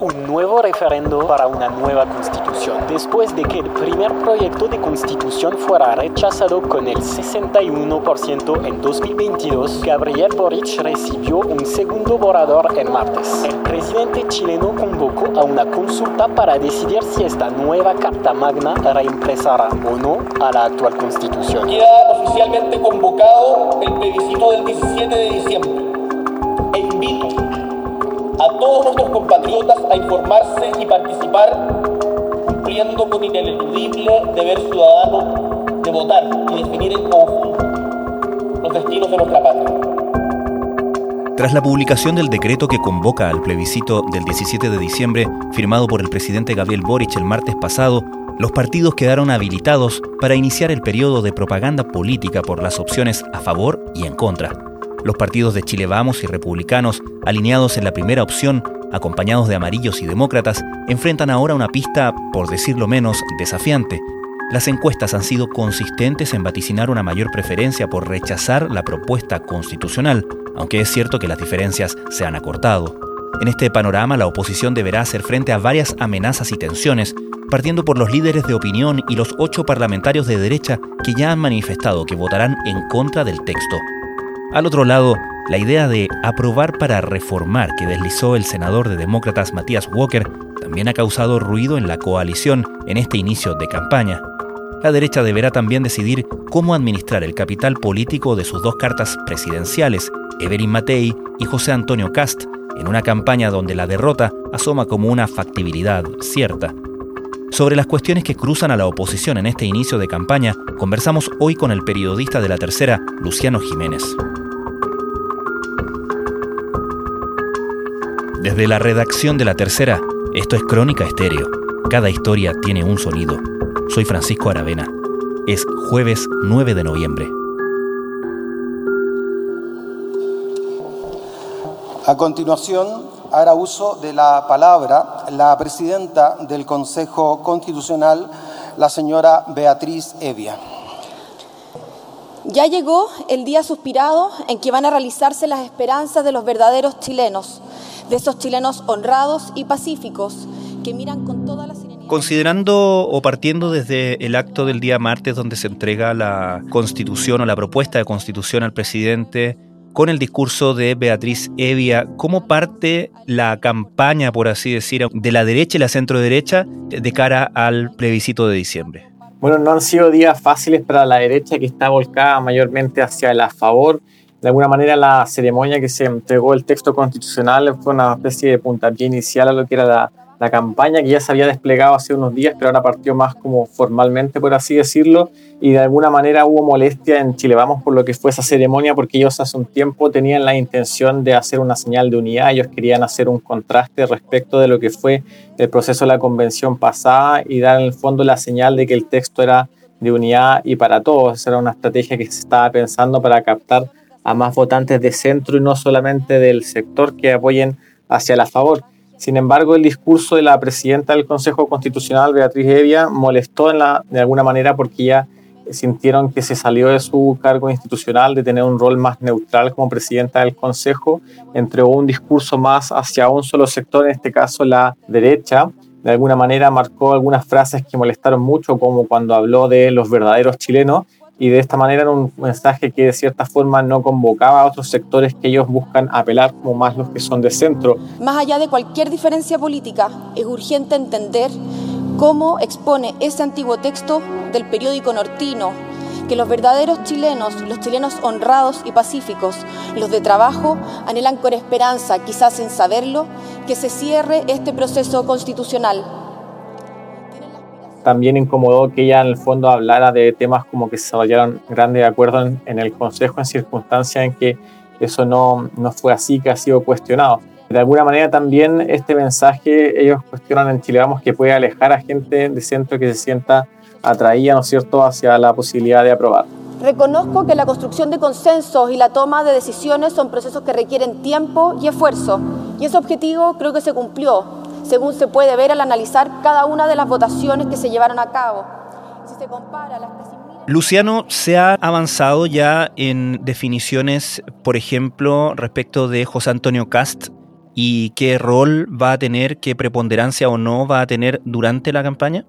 un nuevo referendo para una nueva constitución, después de que el primer proyecto de constitución fuera rechazado con el 61% en 2022, Gabriel Boric recibió un segundo borrador el martes. El presidente chileno convocó a una consulta para decidir si esta nueva Carta Magna reemplazará o no a la actual constitución. Queda oficialmente convocado el plebiscito del 17 de diciembre e invito a todos nuestros compatriotas a informarse y participar cumpliendo con ineludible deber ciudadano de votar y definir en conjunto los destinos de nuestra patria. Tras la publicación del decreto que convoca al plebiscito del 17 de diciembre, firmado por el presidente Gabriel Boric el martes pasado, los partidos quedaron habilitados para iniciar el periodo de propaganda política por las opciones a favor y en contra. Los partidos de Chile Vamos y republicanos, alineados en la primera opción, acompañados de amarillos y demócratas, enfrentan ahora una pista, por decirlo menos, desafiante. Las encuestas han sido consistentes en vaticinar una mayor preferencia por rechazar la propuesta constitucional, aunque es cierto que las diferencias se han acortado. En este panorama, la oposición deberá hacer frente a varias amenazas y tensiones, partiendo por los líderes de opinión y los ocho parlamentarios de derecha que ya han manifestado que votarán en contra del texto. Al otro lado, la idea de aprobar para reformar que deslizó el senador de demócratas Matías Walker también ha causado ruido en la coalición en este inicio de campaña. La derecha deberá también decidir cómo administrar el capital político de sus dos cartas presidenciales, Evelyn Matei y José Antonio Cast, en una campaña donde la derrota asoma como una factibilidad cierta. Sobre las cuestiones que cruzan a la oposición en este inicio de campaña, conversamos hoy con el periodista de la tercera, Luciano Jiménez. Desde la redacción de La Tercera, esto es Crónica Estéreo. Cada historia tiene un sonido. Soy Francisco Aravena. Es jueves 9 de noviembre. A continuación, hará uso de la palabra la presidenta del Consejo Constitucional, la señora Beatriz Evia. Ya llegó el día suspirado en que van a realizarse las esperanzas de los verdaderos chilenos de esos chilenos honrados y pacíficos que miran con toda la serenidad. Considerando o partiendo desde el acto del día martes donde se entrega la constitución o la propuesta de constitución al presidente, con el discurso de Beatriz Evia, ¿cómo parte la campaña, por así decir, de la derecha y la centro derecha de cara al plebiscito de diciembre? Bueno, no han sido días fáciles para la derecha que está volcada mayormente hacia el a favor de alguna manera la ceremonia que se entregó el texto constitucional fue una especie de puntapié inicial a lo que era la, la, campaña que ya se había desplegado hace unos días, pero ahora partió más como formalmente, por así decirlo, y de alguna manera hubo molestia en Chile Vamos por lo que fue esa ceremonia, porque ellos hace un tiempo tenían la intención de hacer una señal de unidad, ellos querían hacer un contraste respecto de lo que fue el proceso de la convención pasada y dar en el fondo la señal de que el texto era de unidad y para todos. Esa era una estrategia que se estaba pensando para captar a más votantes de centro y no solamente del sector que apoyen hacia la favor. Sin embargo, el discurso de la presidenta del Consejo Constitucional, Beatriz Evia, molestó de alguna manera porque ya sintieron que se salió de su cargo institucional de tener un rol más neutral como presidenta del Consejo, entregó un discurso más hacia un solo sector, en este caso la derecha. De alguna manera marcó algunas frases que molestaron mucho, como cuando habló de los verdaderos chilenos, y de esta manera era un mensaje que de cierta forma no convocaba a otros sectores que ellos buscan apelar, como más los que son de centro. Más allá de cualquier diferencia política, es urgente entender cómo expone ese antiguo texto del periódico nortino que los verdaderos chilenos, los chilenos honrados y pacíficos, los de trabajo, anhelan con esperanza, quizás sin saberlo, que se cierre este proceso constitucional también incomodó que ella en el fondo hablara de temas como que se desarrollaron grandes acuerdos en, el Consejo en circunstancias en que eso no, no fue así, que ha sido cuestionado. De alguna manera también este mensaje ellos cuestionan en Chile, vamos, que puede alejar a gente de centro que se sienta atraída, ¿no es cierto?, hacia la posibilidad de aprobar. Reconozco que la construcción de consensos y la toma de decisiones son procesos que requieren tiempo y esfuerzo, y ese objetivo creo que se cumplió según se puede ver al analizar cada una de las votaciones que se llevaron a cabo. Si se compara las Luciano, ¿se ha avanzado ya en definiciones, por ejemplo, respecto de José Antonio Cast y qué rol va a tener, qué preponderancia o no va a tener durante la campaña?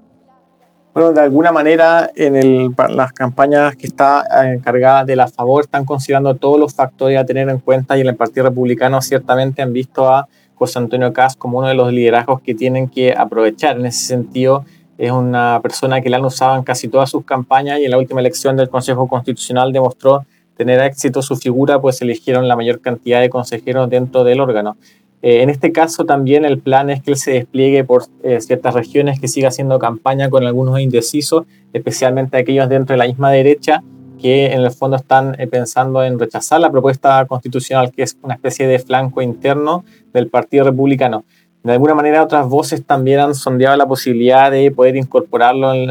Bueno, de alguna manera en las campañas que está encargada de la favor están considerando todos los factores a tener en cuenta y en el Partido Republicano ciertamente han visto a José Antonio Caz como uno de los liderazgos que tienen que aprovechar. En ese sentido, es una persona que la han usado en casi todas sus campañas y en la última elección del Consejo Constitucional demostró tener éxito su figura, pues eligieron la mayor cantidad de consejeros dentro del órgano. Eh, en este caso también el plan es que él se despliegue por eh, ciertas regiones, que siga haciendo campaña con algunos indecisos, especialmente aquellos dentro de la misma derecha que en el fondo están eh, pensando en rechazar la propuesta constitucional, que es una especie de flanco interno del Partido Republicano. De alguna manera otras voces también han sondeado la posibilidad de poder incorporarlo en,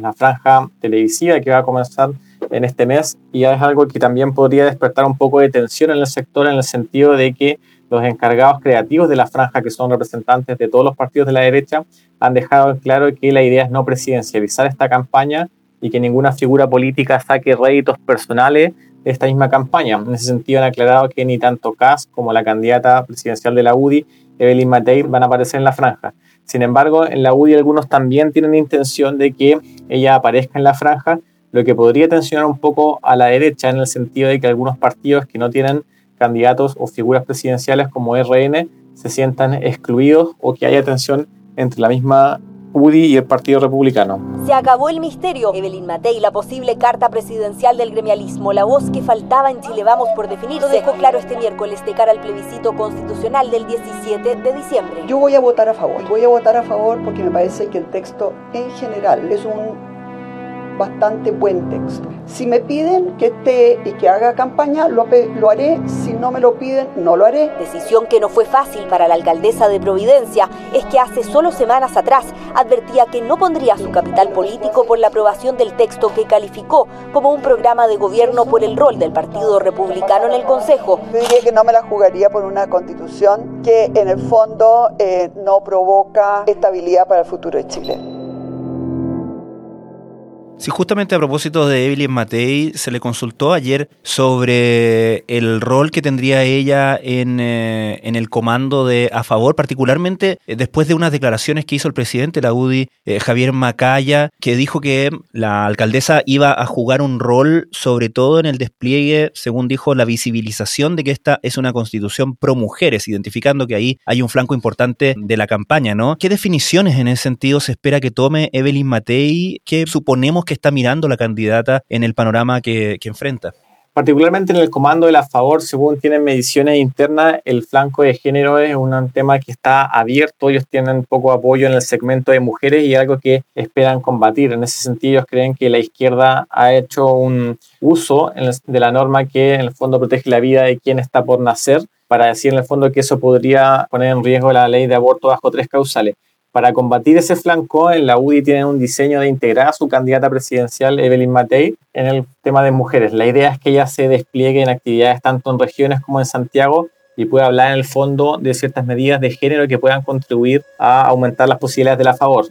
la franja televisiva que va a comenzar en este mes y es algo que también podría despertar un poco de tensión en el sector en el sentido de que los encargados creativos de la franja, que son representantes de todos los partidos de la derecha, han dejado claro que la idea es no presidencializar esta campaña y que ninguna figura política saque réditos personales de esta misma campaña. En ese sentido han aclarado que ni tanto Kass como la candidata presidencial de la UDI, Evelyn Matei, van a aparecer en la franja. Sin embargo, en la UDI algunos también tienen intención de que ella aparezca en la franja, lo que podría tensionar un poco a la derecha en el sentido de que algunos partidos que no tienen candidatos o figuras presidenciales como RN se sientan excluidos o que haya tensión entre la misma UDI y el Partido Republicano. Se acabó el misterio. Evelyn Matei, la posible carta presidencial del gremialismo, la voz que faltaba en Chile Vamos por definir, lo dejó claro este miércoles de cara al plebiscito constitucional del 17 de diciembre. Yo voy a votar a favor. Voy a votar a favor porque me parece que el texto en general es un bastante buen texto. Si me piden que esté y que haga campaña, lo, lo, haré. Si no me lo piden, no lo haré. Decisión que no fue fácil para la alcaldesa de Providencia es que hace solo semanas atrás advertía que no pondría su capital político por la aprobación del texto que calificó como un programa de gobierno por el rol del Partido Republicano en el Consejo. Yo diría que no me la jugaría por una constitución que en el fondo eh, no provoca estabilidad para el futuro de Chile. Sí, justamente a propósito de Evelyn Matei, se le consultó ayer sobre el rol que tendría ella en, eh, en el comando de A Favor, particularmente eh, después de unas declaraciones que hizo el presidente de la UDI, eh, Javier Macaya, que dijo que la alcaldesa iba a jugar un rol, sobre todo en el despliegue, según dijo, la visibilización de que esta es una constitución pro mujeres, identificando que ahí hay un flanco importante de la campaña, ¿no? ¿Qué definiciones en ese sentido se espera que tome Evelyn Matei? ¿Qué suponemos que está mirando la candidata en el panorama que, enfrenta? Particularmente en el comando de la favor, según tienen mediciones internas, el flanco de género es un tema que está abierto. Ellos tienen poco apoyo en el segmento de mujeres y algo que esperan combatir. En ese sentido, ellos creen que la izquierda ha hecho un uso de la norma que en el fondo protege la vida de quien está por nacer, para decir en el fondo que eso podría poner en riesgo la ley de aborto bajo tres causales. Para combatir ese flanco, en la UDI tienen un diseño de integrar a su candidata presidencial, Evelyn Matei, en el tema de mujeres. La idea es que ella se despliegue en actividades tanto en regiones como en Santiago y pueda hablar en el fondo de ciertas medidas de género que puedan contribuir a aumentar las posibilidades de la favor.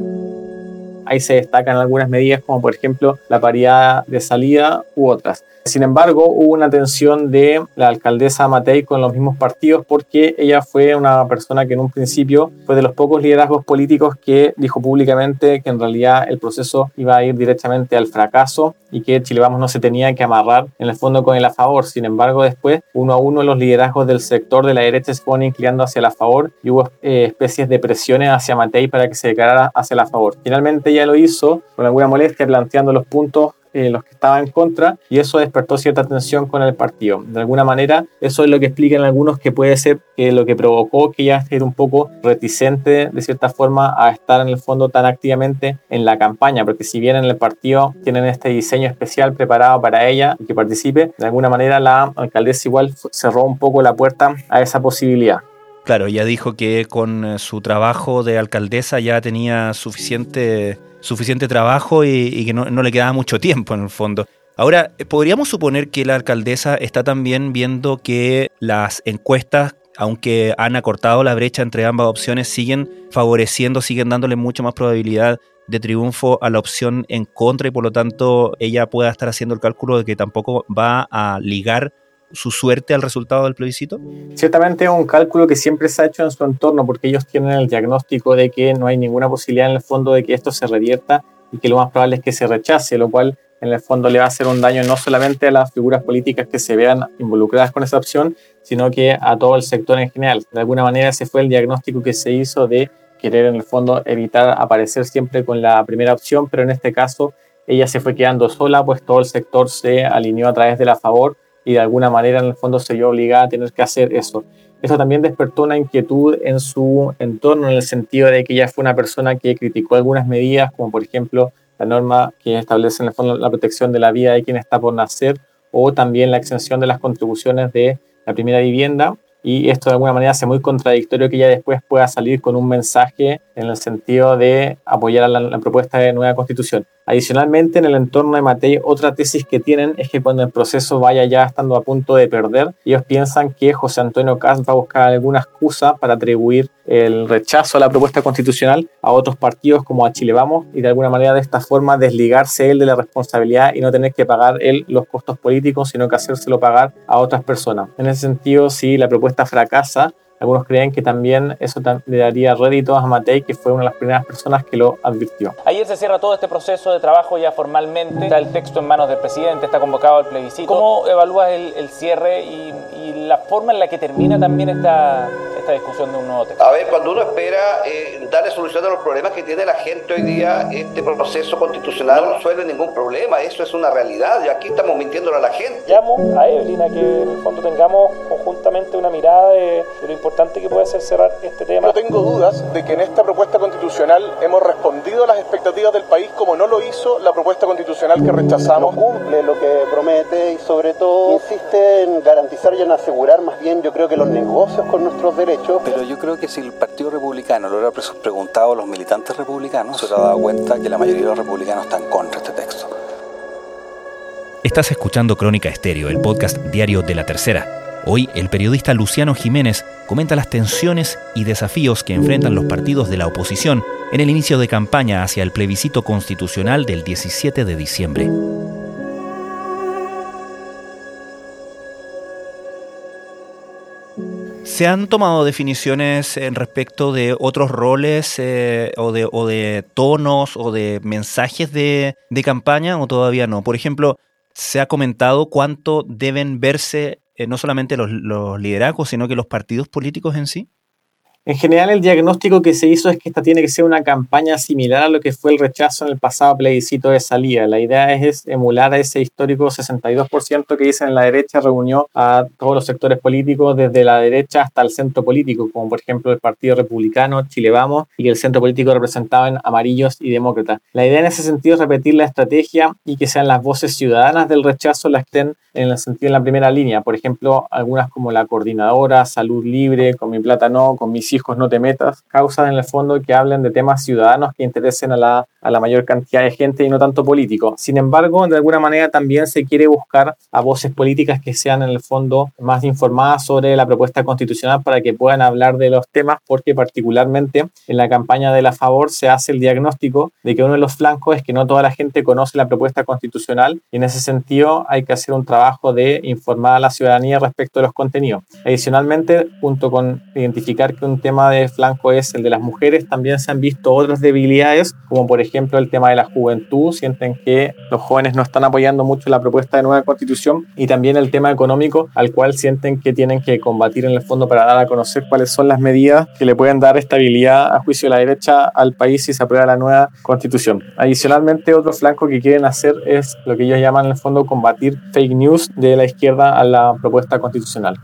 Ahí se destacan algunas medidas como por ejemplo la paridad de salida u otras. Sin embargo, hubo una tensión de la alcaldesa Matei con los mismos partidos porque ella fue una persona que en un principio fue de los pocos liderazgos políticos que dijo públicamente que en realidad el proceso iba a ir directamente al fracaso y que Chile Vamos no se tenía que amarrar en el fondo con el a favor. Sin embargo, después, uno a uno, los liderazgos del sector de la derecha se fueron inclinando hacia la favor y hubo eh, especies de presiones hacia Matei para que se declarara hacia la favor. Finalmente ella lo hizo con alguna molestia planteando los puntos eh, los que estaban en contra y eso despertó cierta tensión con el partido. De alguna manera, eso es lo que explican algunos que puede ser que lo que provocó que ella esté un poco reticente de cierta forma a estar en el fondo tan activamente en la campaña, porque si bien en el partido tienen este diseño especial preparado para ella y que participe, de alguna manera la alcaldesa igual cerró un poco la puerta a esa posibilidad. Claro, ella dijo que con eh, su trabajo de alcaldesa ya tenía suficiente, suficiente trabajo y, que no, no, le quedaba mucho tiempo en el fondo. Ahora, eh, podríamos suponer que la alcaldesa está también viendo que las encuestas, aunque han acortado la brecha entre ambas opciones, siguen favoreciendo, siguen dándole mucha más probabilidad de triunfo a la opción en contra y por lo tanto ella pueda estar haciendo el cálculo de que tampoco va a ligar su suerte al resultado del plebiscito? Ciertamente es un cálculo que siempre se ha hecho en su entorno porque ellos tienen el diagnóstico de que no hay ninguna posibilidad en el fondo de que esto se revierta y que lo más probable es que se rechace, lo cual en el fondo le va a hacer un daño no solamente a las figuras políticas que se vean involucradas con esa opción, sino que a todo el sector en general. De alguna manera ese fue el diagnóstico que se hizo de querer en el fondo evitar aparecer siempre con la primera opción, pero en este caso ella se fue quedando sola, pues todo el sector se alineó a través de la favor y de alguna manera en el fondo se vio obligada a tener que hacer eso. Eso también despertó una inquietud en su entorno en el sentido de que ella fue una persona que criticó algunas medidas, como por ejemplo la norma que establece en el fondo la protección de la vida de quien está por nacer o también la exención de las contribuciones de la primera vivienda y esto de alguna manera hace muy contradictorio que ella después pueda salir con un mensaje en el sentido de apoyar la, la, propuesta de nueva constitución. Adicionalmente, en el entorno de Matei, otra tesis que tienen es que cuando el proceso vaya ya estando a punto de perder, ellos piensan que José Antonio Cast va a buscar alguna excusa para atribuir el rechazo a la propuesta constitucional a otros partidos como a Chile Vamos y de alguna manera de esta forma desligarse él de la responsabilidad y no tener que pagar él los costos políticos, sino que hacérselo pagar a otras personas. En ese sentido, si la propuesta fracasa, algunos creen que también eso le daría rédito a Matei, que fue una de las primeras personas que lo advirtió. Ayer se cierra todo este proceso de trabajo ya formalmente. Está el texto en manos del presidente, está convocado el plebiscito. ¿Cómo evalúas el, el cierre y, y, la forma en la que termina también esta, esta discusión de un nuevo texto? A ver, cuando uno espera eh, darle solución a los problemas que tiene la gente hoy día, este proceso constitucional no resuelve ningún problema. Eso es una realidad y aquí estamos mintiéndole a la gente. Llamo a Evelyn a que en el fondo tengamos conjuntamente una mirada de, de lo importante que puede ser cerrar este tema. No tengo dudas de que en esta propuesta constitucional hemos respondido a las expectativas del país como no lo hizo la propuesta constitucional que rechazamos. No cumple lo que promete y sobre todo insiste en garantizar y en asegurar más bien yo creo que los negocios con nuestros derechos. Pero yo creo que si el Partido Republicano lo hubiera preguntado a los militantes republicanos, se hubiera dado cuenta que la mayoría de los republicanos están contra este texto. Estás escuchando Crónica Estéreo, el podcast diario de la tercera. Hoy el periodista Luciano Jiménez comenta las tensiones y desafíos que enfrentan los partidos de la oposición en el inicio de campaña hacia el plebiscito constitucional del 17 de diciembre. ¿Se han tomado definiciones en respecto de otros roles eh, o, de, tonos o de mensajes de campaña o todavía no? Por ejemplo, se ha comentado cuánto deben verse eh, no solamente los, los, liderazgos, sino que los partidos políticos en sí? En general, el diagnóstico que se hizo es que esta tiene que ser una campaña similar a lo que fue el rechazo en el pasado plebiscito de salida. La idea es, emular a ese histórico 62% que dicen en la derecha reunió a todos los sectores políticos, desde la derecha hasta el centro político, como por ejemplo el Partido Republicano, Chile Vamos, y el centro político representado en amarillos y demócratas. La idea en ese sentido es repetir la estrategia y que sean las voces ciudadanas del rechazo las que estén en el sentido en la primera línea. Por ejemplo, algunas como la coordinadora, Salud Libre, Con mi plata no, con mis hijos no te metas, causas en el fondo que hablen de temas ciudadanos que interesen a la, a la mayor cantidad de gente y no tanto político. Sin embargo, de alguna manera también se quiere buscar a voces políticas que sean en el fondo más informadas sobre la propuesta constitucional para que puedan hablar de los temas, porque particularmente en la campaña de la favor se hace el diagnóstico de que uno de los flancos es que no toda la gente conoce la propuesta constitucional y en ese sentido hay que hacer un trabajo de informar a la ciudadanía respecto de los contenidos. Adicionalmente, junto con identificar que un tema de flanco es el de las mujeres, también se han visto otras debilidades, como por ejemplo el tema de la juventud, sienten que los jóvenes no están apoyando mucho la propuesta de nueva constitución, y también el tema económico, al cual sienten que tienen que combatir en el fondo para dar a conocer cuáles son las medidas que le pueden dar estabilidad a juicio de la derecha al país si se aprueba la nueva constitución. Adicionalmente, otro flanco que quieren hacer es lo que ellos llaman en el fondo combatir fake news de la izquierda a la propuesta constitucional.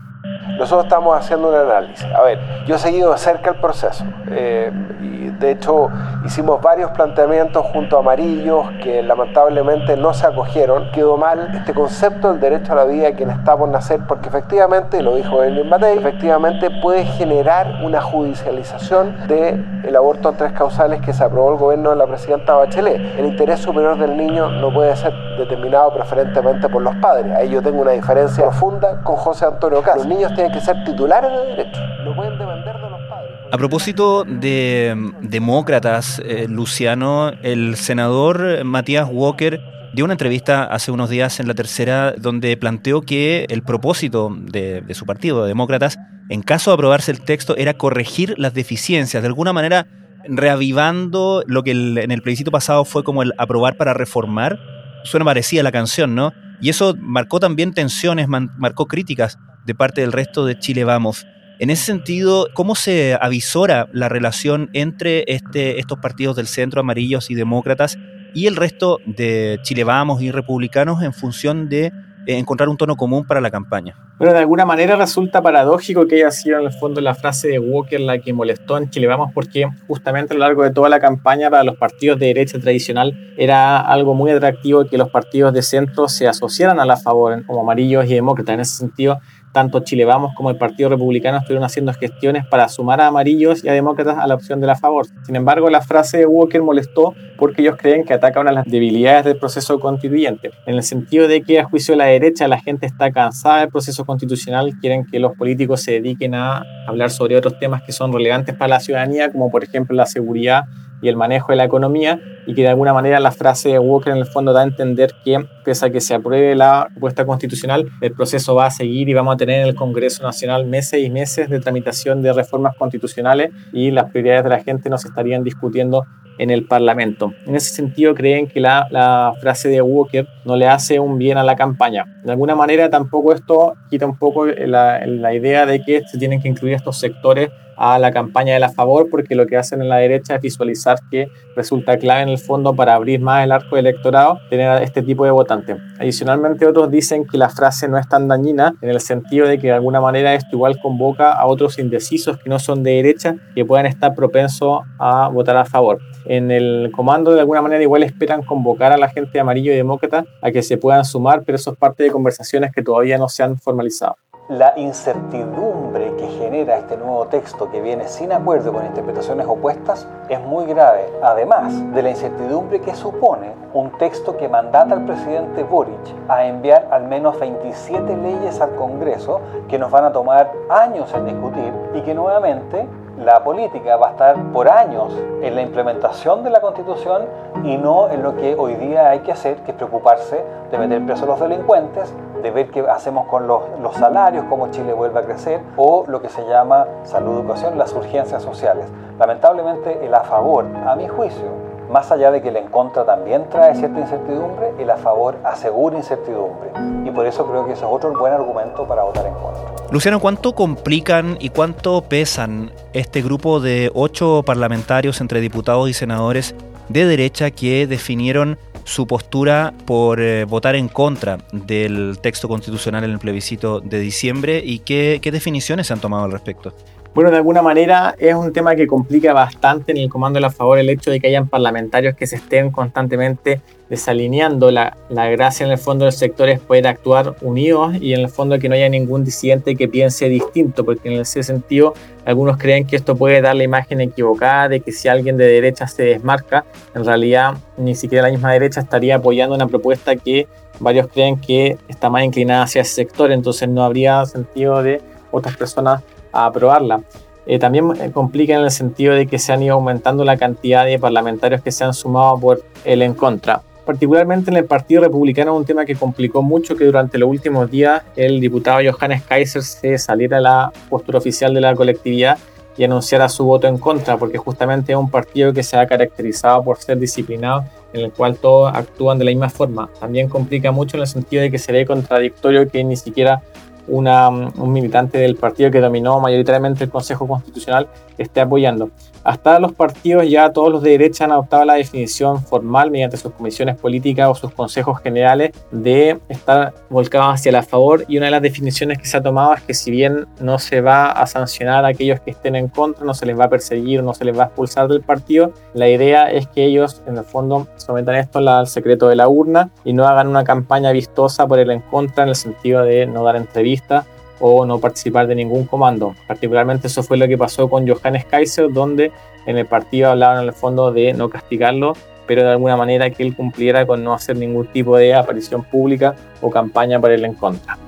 Nosotros estamos haciendo un análisis. A ver, yo he seguido de cerca el proceso. Eh, y de hecho, hicimos varios planteamientos junto a Amarillos que lamentablemente no se acogieron. Quedó mal este concepto del derecho a la vida de quien está nacer, porque efectivamente, lo dijo Elvin Matei, efectivamente puede generar una judicialización del aborto en tres causales que se aprobó el gobierno de la presidenta Bachelet. El interés superior del niño no puede ser determinado preferentemente por los padres. Ahí yo tengo una diferencia profunda con José Antonio Castro. Los niños tienen que ser titulares de derecho, no pueden depender de los padres. A propósito de demócratas, eh, Luciano, el senador Matías Walker dio una entrevista hace unos días en la tercera donde planteó que el propósito de, su partido, de Demócratas, en caso de aprobarse el texto, era corregir las deficiencias, de alguna manera reavivando lo que en el plebiscito pasado fue como el aprobar para reformar. Suena parecida la canción, ¿no? Y eso marcó también tensiones, marcó críticas de parte del resto de Chile Vamos. En ese sentido, ¿cómo se avisora la relación entre este, estos partidos del centro, amarillos y demócratas, y el resto de Chile Vamos y republicanos en función de eh, encontrar un tono común para la campaña. Bueno, de alguna manera resulta paradójico que haya sido en el fondo la frase de Walker la que molestó en Chile Vamos, porque justamente a lo largo de toda la campaña para los partidos de derecha tradicional era algo muy atractivo que los partidos de centro se asociaran a la favor, como amarillos y demócratas. En ese sentido, tanto Chile Vamos como el Partido Republicano estuvieron haciendo gestiones para sumar a amarillos y a demócratas a la opción de la favor. Sin embargo, la frase de Walker molestó porque ellos creen que ataca una de las debilidades del proceso constituyente, en el sentido de que a juicio de la derecha la gente está cansada del proceso constitucional, quieren que los políticos se dediquen a hablar sobre otros temas que son relevantes para la ciudadanía, como por ejemplo la seguridad y el manejo de la economía y que de alguna manera la frase de Walker en el fondo da a entender que pese a que se apruebe la propuesta constitucional, el proceso va a seguir y vamos a tener en el Congreso Nacional meses y meses de tramitación de reformas constitucionales y las prioridades de la gente no se estarían discutiendo en el Parlamento. En ese sentido, creen que la, la, frase de Walker no le hace un bien a la campaña. De alguna manera, tampoco esto quita un poco la, la idea de que se tienen que incluir estos sectores a la campaña de la favor, porque lo que hacen en la derecha es visualizar que resulta clave en el fondo para abrir más el arco electorado tener este tipo de votante. Adicionalmente, otros dicen que la frase no es tan dañina en el sentido de que de alguna manera esto igual convoca a otros indecisos que no son de derecha que puedan estar propensos a votar a favor. En el comando, de alguna manera, igual esperan convocar a la gente amarillo y demócrata a que se puedan sumar, pero eso es parte de conversaciones que todavía no se han formalizado la incertidumbre que genera este nuevo texto que viene sin acuerdo con interpretaciones opuestas es muy grave, además de la incertidumbre que supone un texto que mandata al presidente Boric a enviar al menos 27 leyes al Congreso que nos van a tomar años en discutir y que nuevamente la política va a estar por años en la implementación de la constitución y no en lo que hoy día hay que hacer, que es preocuparse de meter presos a los delincuentes, de ver qué hacemos con los, los salarios, cómo Chile vuelve a crecer, o lo que se llama salud, educación, las urgencias sociales. Lamentablemente el a favor, a mi juicio, más allá de que el en contra también trae cierta incertidumbre, el a favor asegura incertidumbre. Y por eso creo que eso es otro buen argumento para votar en contra. Luciano, ¿cuánto complican y cuánto pesan este grupo de ocho parlamentarios entre diputados y senadores de derecha que definieron su postura por eh, votar en contra del texto constitucional en el plebiscito de diciembre y qué, qué definiciones se han tomado al respecto? Bueno, de alguna manera es un tema que complica bastante en el comando de la favor el hecho de que hayan parlamentarios que se estén constantemente desalineando. La, la gracia en el fondo del sector es poder actuar unidos y en el fondo que no haya ningún disidente que piense distinto, porque en ese sentido algunos creen que esto puede dar la imagen equivocada de que si alguien de derecha se desmarca, en realidad ni siquiera la misma derecha estaría apoyando una propuesta que varios creen que está más inclinada hacia ese sector, entonces no habría sentido de otras personas a aprobarla. Eh, también eh, complica en el sentido de que se han ido aumentando la cantidad de parlamentarios que se han sumado por el en contra. Particularmente en el Partido Republicano, un tema que complicó mucho que durante los últimos días el diputado Johannes Kaiser se saliera a la postura oficial de la colectividad y anunciara su voto en contra, porque justamente es un partido que se ha caracterizado por ser disciplinado, en el cual todos actúan de la misma forma. También complica mucho en el sentido de que se ve contradictorio que ni siquiera una, un militante del partido que dominó mayoritariamente el Consejo Constitucional esté apoyando. Hasta los partidos, ya todos los de derecha han adoptado la definición formal mediante sus comisiones políticas o sus consejos generales de estar volcados hacia la favor. Y una de las definiciones que se ha tomado es que si bien no se va a sancionar a aquellos que estén en contra, no se les va a perseguir, no se les va a expulsar del partido, la idea es que ellos en el fondo sometan esto al secreto de la urna y no hagan una campaña vistosa por el en contra en el sentido de no dar entrevistas o no participar de ningún comando. Particularmente eso fue lo que pasó con Johannes Kaiser, donde en el partido hablaban en el fondo de no castigarlo, pero de alguna manera que él cumpliera con no hacer ningún tipo de aparición pública o campaña para él en contra.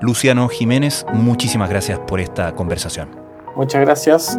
Luciano Jiménez, muchísimas gracias por esta conversación. Muchas gracias.